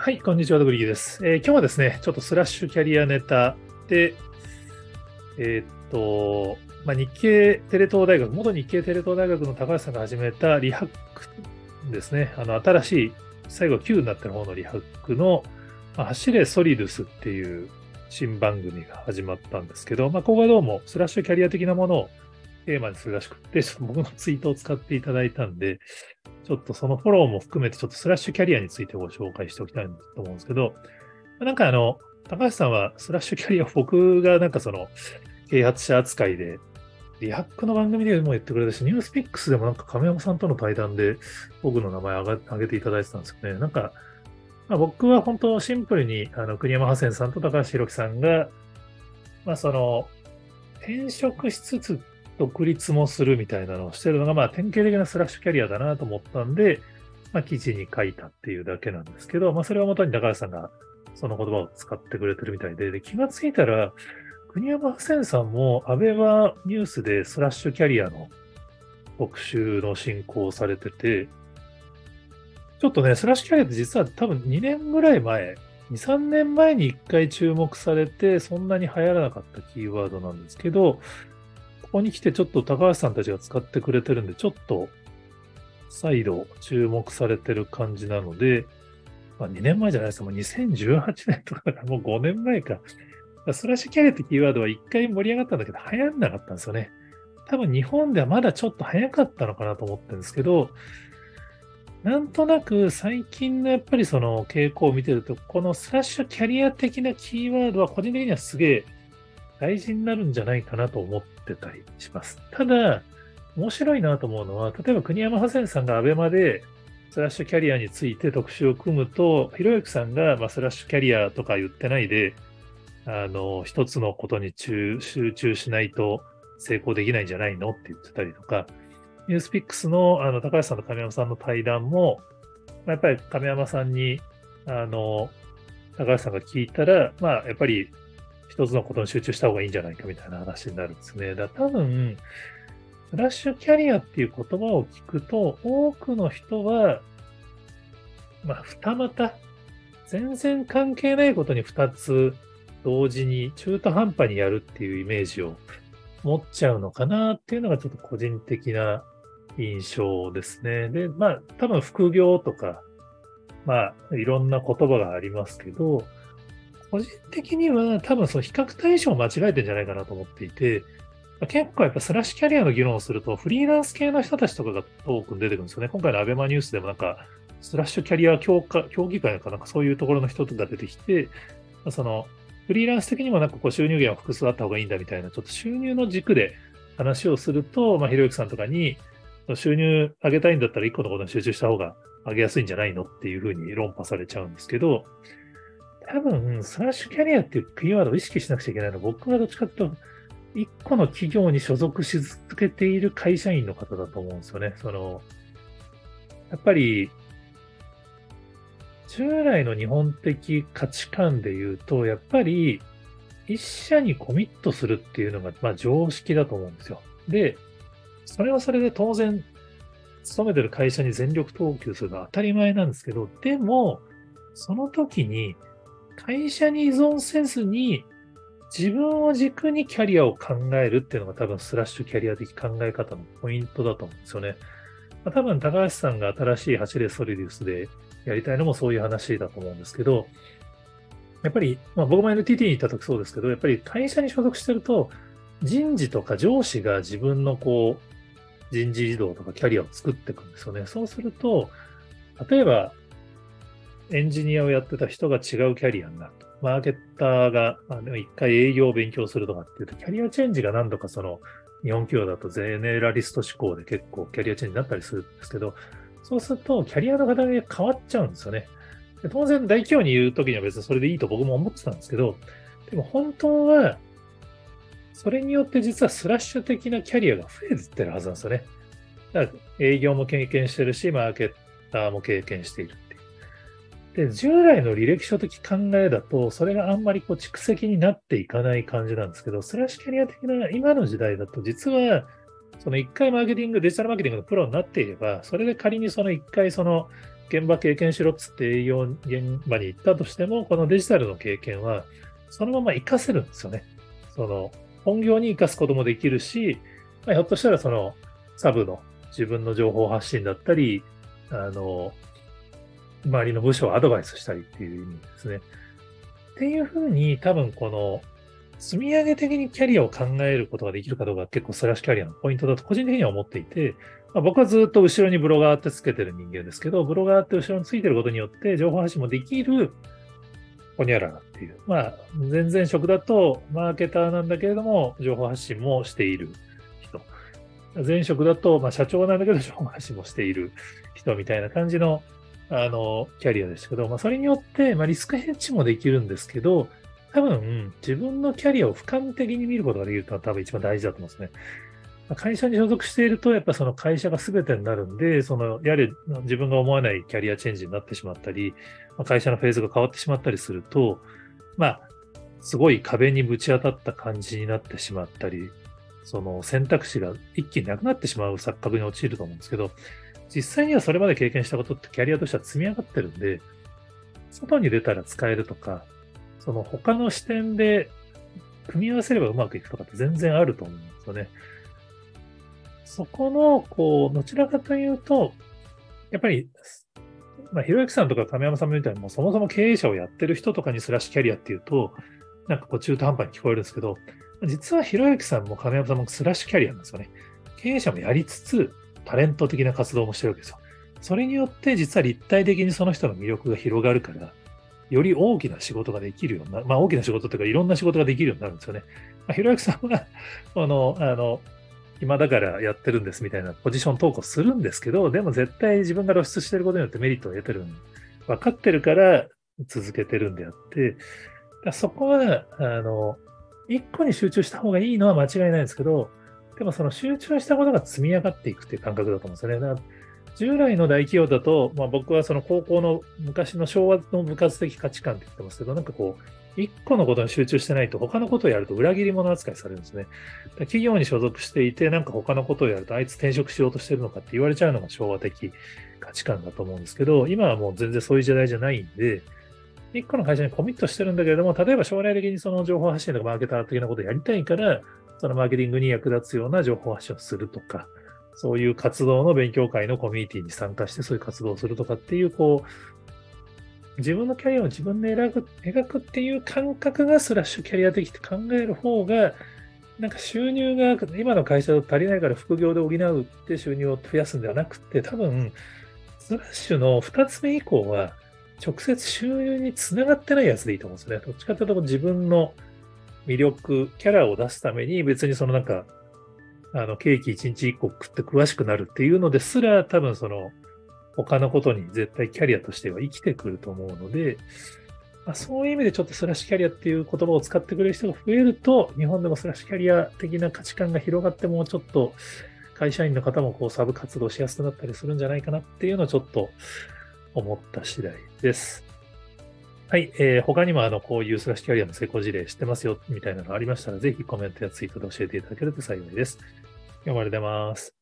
はい、こんにちは、ドグリーです、えー、今日はですね、ちょっとスラッシュキャリアネタで、えー、っと、まあ、日経テレ東大学、元日経テレ東大学の高橋さんが始めたリハックですね、あの新しい、最後9になってる方のリハックの、まあ、走れソリドゥスっていう新番組が始まったんですけど、まあ、ここはどうもスラッシュキャリア的なものをテーマにするらしくて、ちょっと僕のツイートを使っていただいたんで、ちょっとそのフォローも含めて、ちょっとスラッシュキャリアについてご紹介しておきたいと思うんですけど、なんかあの、高橋さんはスラッシュキャリア、僕がなんかその、啓発者扱いで、リハックの番組でも言ってくれたし、ニュースピックスでもなんか亀山さんとの対談で僕の名前挙げていただいてたんですよね。なんか、まあ、僕は本当シンプルにあの国山ハセンさんと高橋宏樹さんが、まあその、転職しつつ独立もするみたいなのをしてるのが、まあ、典型的なスラッシュキャリアだなと思ったんで、まあ、記事に書いたっていうだけなんですけど、まあ、それをもとに高橋さんがその言葉を使ってくれてるみたいで、で気がついたら、国山ハセンさんも、アベマニュースでスラッシュキャリアの特集の進行をされてて、ちょっとね、スラッシュキャリアって実は多分2年ぐらい前、2、3年前に1回注目されて、そんなに流行らなかったキーワードなんですけど、ここに来てちょっと高橋さんたちが使ってくれてるんで、ちょっと再度注目されてる感じなので、まあ、2年前じゃないですか、もう2018年とかだからもう5年前か。スラッシュキャリアってキーワードは1回盛り上がったんだけど、流行んなかったんですよね。多分日本ではまだちょっと早かったのかなと思ってるんですけど、なんとなく最近のやっぱりその傾向を見てると、このスラッシュキャリア的なキーワードは個人的にはすげえ大事になるんじゃないかなと思ってたりします。ただ、面白いなと思うのは、例えば国山ハセンさんがアベマでスラッシュキャリアについて特集を組むと、ひろゆきさんが、まあ、スラッシュキャリアとか言ってないで、あの、一つのことに集中しないと成功できないんじゃないのって言ってたりとか、ニュースピックスのあの高橋さんと亀山さんの対談も、やっぱり亀山さんに、あの、高橋さんが聞いたら、まあ、やっぱり一つのことに集中した方がいいんじゃないかみたいな話になるんですね。だ多分、フラッシュキャリアっていう言葉を聞くと、多くの人は、まあ、二股、全然関係ないことに二つ同時に中途半端にやるっていうイメージを持っちゃうのかなっていうのがちょっと個人的な印象ですね。で、まあ、多分副業とか、まあ、いろんな言葉がありますけど、個人的には多分その比較対象を間違えてるんじゃないかなと思っていて、結構やっぱスラッシュキャリアの議論をすると、フリーランス系の人たちとかが多く出てくるんですよね。今回のアベマニュースでもなんか、スラッシュキャリア協議会かなんかそういうところの人が出てきて、そのフリーランス的にもなんかこう収入源は複数あった方がいいんだみたいな、ちょっと収入の軸で話をすると、まあ、ひろゆきさんとかに、収入上げたいんだったら1個のことに集中した方が上げやすいんじゃないのっていうふうに論破されちゃうんですけど、多分、スラッシュキャリアっていうキーワードを意識しなくちゃいけないのは、僕はどっちかというと、一個の企業に所属し続けている会社員の方だと思うんですよね。その、やっぱり、従来の日本的価値観で言うと、やっぱり、一社にコミットするっていうのが、まあ、常識だと思うんですよ。で、それはそれで当然、勤めてる会社に全力投球するのは当たり前なんですけど、でも、その時に会社に依存せずに、自分を軸にキャリアを考えるっていうのが多分スラッシュキャリア的考え方のポイントだと思うんですよね。まあ、多分高橋さんが新しい走れソリデュスでやりたいのもそういう話だと思うんですけど、やっぱり、まあ、僕も NTT に行った時そうですけど、やっぱり会社に所属してると、人事とか上司が自分のこう、人事異動とかキャリアを作っていくんですよね。そうすると、例えば、エンジニアをやってた人が違うキャリアになると。マーケッターが、まあ、一回営業を勉強するとかっていうと、キャリアチェンジが何度かその、日本企業だとゼネラリスト志向で結構キャリアチェンジになったりするんですけど、そうするとキャリアの形が変わっちゃうんですよね。当然大企業に言うときには別にそれでいいと僕も思ってたんですけど、でも本当は、それによって実はスラッシュ的なキャリアが増えてるはずなんですよね。だから営業も経験してるし、マーケッターも経験している。で、従来の履歴書的考えだと、それがあんまりこう蓄積になっていかない感じなんですけど、スラッシュキャリア的な今の時代だと、実は、その一回マーケティング、デジタルマーケティングのプロになっていれば、それで仮にその一回その現場経験しろっつって営業現場に行ったとしても、このデジタルの経験は、そのまま活かせるんですよね。その、本業に活かすこともできるし、まあ、ひょっとしたらその、サブの自分の情報発信だったり、あの、周りの部署をアドバイスしたりっていう意味ですね。っていうふうに多分この積み上げ的にキャリアを考えることができるかどうか結構スラッシュキャリアのポイントだと個人的には思っていて、まあ、僕はずっと後ろにブロガーってつけてる人間ですけど、ブロガーって後ろについてることによって情報発信もできるホニャララっていう。まあ、全然職だとマーケターなんだけれども、情報発信もしている人。前職だと、まあ、社長なんだけど、情報発信もしている人みたいな感じの、あの、キャリアですけど、まあ、それによって、まあ、リスクヘッジもできるんですけど、多分、自分のキャリアを俯瞰的に見ることができるというのは多分一番大事だと思うんですね。会社に所属していると、やっぱその会社が全てになるんで、その、やはり自分が思わないキャリアチェンジになってしまったり、会社のフェーズが変わってしまったりすると、まあ、すごい壁にぶち当たった感じになってしまったり、その選択肢が一気になくなってしまう錯覚に陥ると思うんですけど、実際にはそれまで経験したことってキャリアとしては積み上がってるんで、外に出たら使えるとか、その他の視点で組み合わせればうまくいくとかって全然あると思うんですよね。そこの、こう、どちらかというと、やっぱり、まあ、ひろゆきさんとか亀山さんみたいに、もうそもそも経営者をやってる人とかにスラッシュキャリアっていうと、なんかこう中途半端に聞こえるんですけど、実はひろゆきさんも亀山さんもスラッシュキャリアなんですよね。経営者もやりつつ、タレント的な活動もしてるわけですよ。それによって実は立体的にその人の魅力が広がるから、より大きな仕事ができるような、まあ大きな仕事というかいろんな仕事ができるようになるんですよね。まあ、ひろゆきさんは、あの、あの、今だからやってるんですみたいなポジション投稿するんですけど、でも絶対自分が露出してることによってメリットを得てる分かってるから続けてるんであって、そこは、あの、一個に集中した方がいいのは間違いないんですけど、でもその集中したことが積み上がっていくっていう感覚だと思うんですよね。従来の大企業だと、まあ、僕はその高校の昔の昭和の部活的価値観って言ってますけど、なんかこう、一個のことに集中してないと他のことをやると裏切り者扱いされるんですね。企業に所属していて、なんか他のことをやるとあいつ転職しようとしてるのかって言われちゃうのが昭和的価値観だと思うんですけど、今はもう全然そういう時代じゃないんで、一個の会社にコミットしてるんだけれども、例えば将来的にその情報発信とかマーケター的なことをやりたいから、そのマーケティングに役立つような情報発信をするとか、そういう活動の勉強会のコミュニティに参加してそういう活動をするとかっていう、こう、自分のキャリアを自分で描く描くっていう感覚がスラッシュキャリア的って考える方が、なんか収入が今の会社だと足りないから副業で補うって収入を増やすんではなくて、多分、スラッシュの2つ目以降は、直接収入につながってないやつでいいと思うんですね。どっちかというと自分の魅力、キャラを出すために別にそのなんかあの、ケーキ1日1個食って詳しくなるっていうのですら、多分その、他のことに絶対キャリアとしては生きてくると思うので、まあ、そういう意味でちょっとスラッシュキャリアっていう言葉を使ってくれる人が増えると、日本でもスラッシュキャリア的な価値観が広がってもうちょっと会社員の方もこうサブ活動しやすくなったりするんじゃないかなっていうのをちょっと思った次第です。はい、えー、他にもあのこういうスラッシュキャリアの成功事例知ってますよみたいなのありましたら、ぜひコメントやツイートで教えていただけると幸いです。今日もありがとうございます。